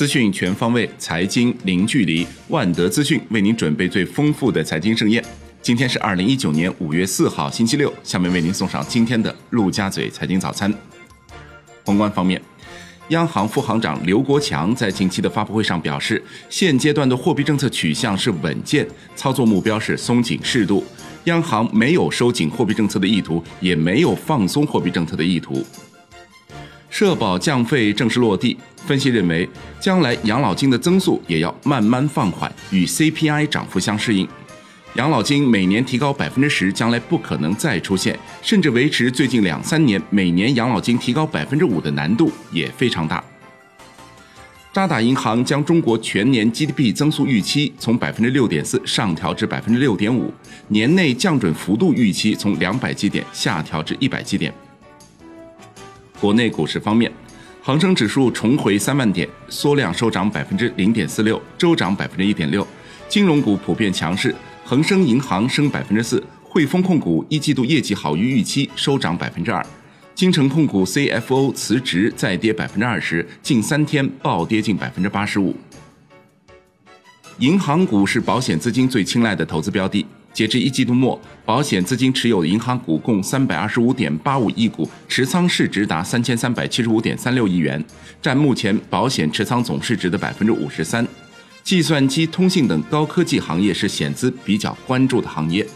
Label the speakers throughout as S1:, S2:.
S1: 资讯全方位，财经零距离。万德资讯为您准备最丰富的财经盛宴。今天是二零一九年五月四号，星期六。下面为您送上今天的陆家嘴财经早餐。宏观方面，央行副行长刘国强在近期的发布会上表示，现阶段的货币政策取向是稳健，操作目标是松紧适度。央行没有收紧货币政策的意图，也没有放松货币政策的意图。社保降费正式落地，分析认为，将来养老金的增速也要慢慢放缓，与 CPI 涨幅相适应。养老金每年提高百分之十，将来不可能再出现，甚至维持最近两三年每年养老金提高百分之五的难度也非常大。渣打银行将中国全年 GDP 增速预期从百分之六点四上调至百分之六点五，年内降准幅度预期从两百基点下调至一百基点。国内股市方面，恒生指数重回三万点，缩量收涨百分之零点四六，周涨百分之一点六。金融股普遍强势，恒生银行升百分之四，汇丰控股一季度业绩好于预期，收涨百分之二。金城控股 CFO 辞职，再跌百分之二十，近三天暴跌近百分之八十五。银行股是保险资金最青睐的投资标的。截至一季度末，保险资金持有的银行股共三百二十五点八五亿股，持仓市值达三千三百七十五点三六亿元，占目前保险持仓总市值的百分之五十三。计算机、通信等高科技行业是险资比较关注的行业。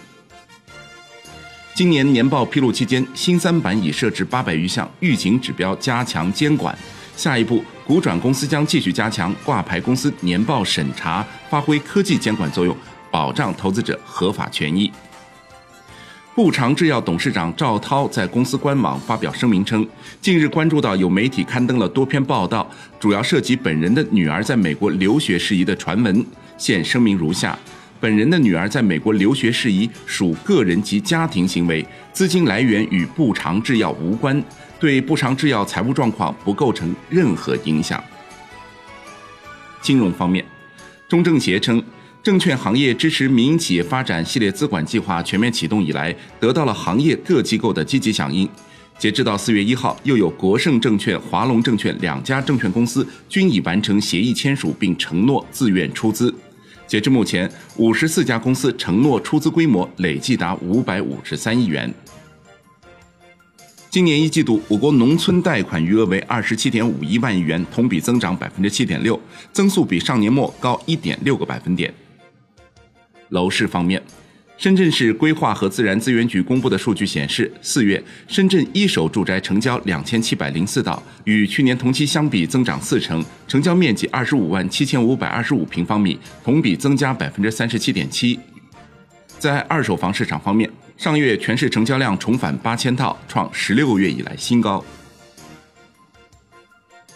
S1: 今年年报披露期间，新三板已设置八百余项预警指标，加强监管。下一步，股转公司将继续加强挂牌公司年报审查，发挥科技监管作用。保障投资者合法权益。步长制药董事长赵涛在公司官网发表声明称，近日关注到有媒体刊登了多篇报道，主要涉及本人的女儿在美国留学事宜的传闻。现声明如下：本人的女儿在美国留学事宜属个人及家庭行为，资金来源与步长制药无关，对步长制药财务状况不构成任何影响。金融方面，中证协称。证券行业支持民营企业发展系列资管计划全面启动以来，得到了行业各机构的积极响应。截至到四月一号，又有国盛证券、华龙证券两家证券公司均已完成协议签署，并承诺自愿出资。截至目前，五十四家公司承诺出资规模累计达五百五十三亿元。今年一季度，我国农村贷款余额为二十七点五一万亿元，同比增长百分之七点六，增速比上年末高一点六个百分点。楼市方面，深圳市规划和自然资源局公布的数据显示，四月深圳一手住宅成交两千七百零四套，与去年同期相比增长四成，成交面积二十五万七千五百二十五平方米，同比增加百分之三十七点七。在二手房市场方面，上月全市成交量重返八千套，创十六个月以来新高。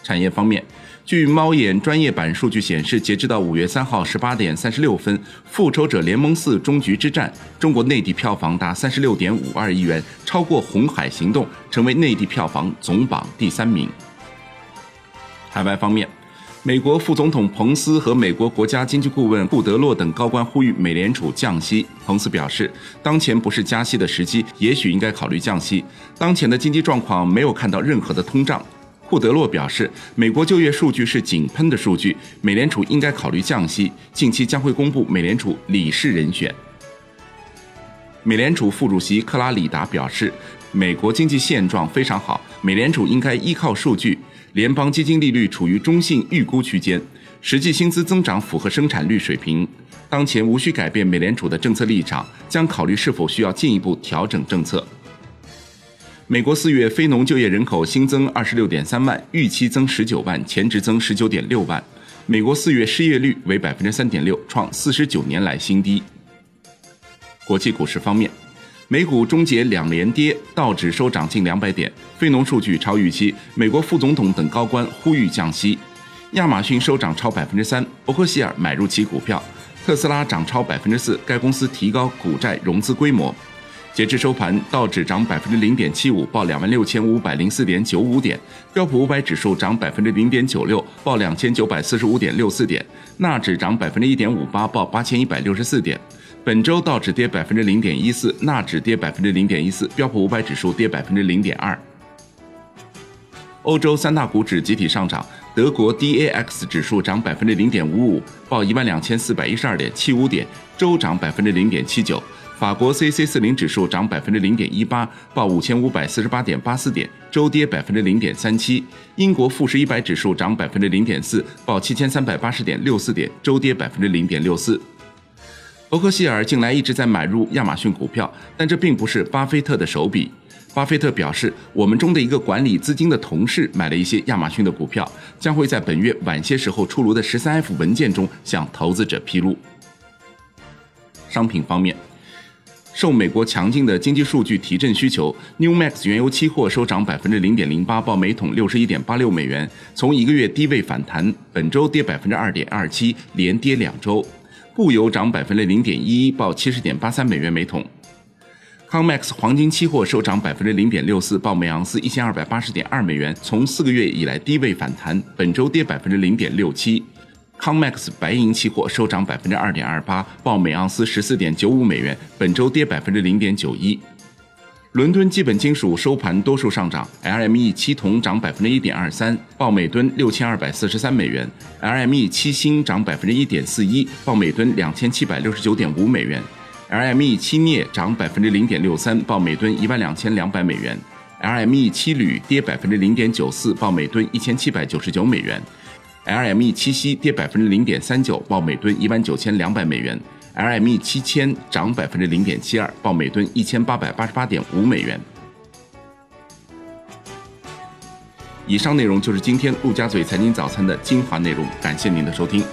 S1: 产业方面。据猫眼专业版数据显示，截至到五月三号十八点三十六分，《复仇者联盟四：终局之战》中国内地票房达三十六点五二亿元，超过《红海行动》，成为内地票房总榜第三名。海外方面，美国副总统彭斯和美国国家经济顾问库德洛等高官呼吁美联储降息。彭斯表示，当前不是加息的时机，也许应该考虑降息。当前的经济状况没有看到任何的通胀。库德洛表示，美国就业数据是井喷的数据，美联储应该考虑降息，近期将会公布美联储理事人选。美联储副主席克拉里达表示，美国经济现状非常好，美联储应该依靠数据，联邦基金利率处于中性预估区间，实际薪资增长符合生产率水平，当前无需改变美联储的政策立场，将考虑是否需要进一步调整政策。美国四月非农就业人口新增二十六点三万，预期增十九万，前值增十九点六万。美国四月失业率为百分之三点六，创四十九年来新低。国际股市方面，美股终结两连跌，道指收涨近两百点。非农数据超预期，美国副总统等高官呼吁降息。亚马逊收涨超百分之三，伯克希尔买入其股票。特斯拉涨超百分之四，该公司提高股债融资规模。截至收盘，道指涨百分之零点七五，报两万六千五百零四点九五点；标普五百指数涨百分之零点九六，报两千九百四十五点六四点；纳指涨百分之一点五八，报八千一百六十四点。本周道指跌百分之零点一四，纳指跌百分之零点一四，标普五百指数跌百分之零点二。欧洲三大股指集体上涨，德国 DAX 指数涨百分之零点五五，报一万两千四百一十二点七五点，周涨百分之零点七九。法国 C C 四零指数涨百分之零点一八，报五千五百四十八点八四点，周跌百分之零点三七。英国富时一百指数涨百分之零点四，报七千三百八十点六四点，周跌百分之零点六四。伯克希尔近来一直在买入亚马逊股票，但这并不是巴菲特的手笔。巴菲特表示，我们中的一个管理资金的同事买了一些亚马逊的股票，将会在本月晚些时候出炉的十三 F 文件中向投资者披露。商品方面，受美国强劲的经济数据提振需求，New Max 原油期货收涨百分之零点零八，报每桶六十一点八六美元，从一个月低位反弹，本周跌百分之二点二七，连跌两周。布油涨百分之零点一一，报七十点八三美元每桶。Comex 黄金期货收涨百分之零点六四，报每盎司一千二百八十点二美元，从四个月以来低位反弹，本周跌百分之零点六七。Comex 白银期货收涨百分之二点二八，报每盎司十四点九五美元，本周跌百分之零点九一。伦敦基本金属收盘多数上涨，LME 七铜涨百分之一点二三，报每吨六千二百四十三美元；LME 七锌涨百分之一点四一，报每吨两千七百六十九点五美元。LME 七镍涨百分之零点六三，报每吨一万两千两百美元；LME 七铝跌百分之零点九四，报每吨一千七百九十九美元；LME 七夕跌百分之零点三九，报每吨一万九千两百美元；LME 七千涨百分之零点七二，报每吨一千八百八十八点五美元。以上内容就是今天陆家嘴财经早餐的精华内容，感谢您的收听。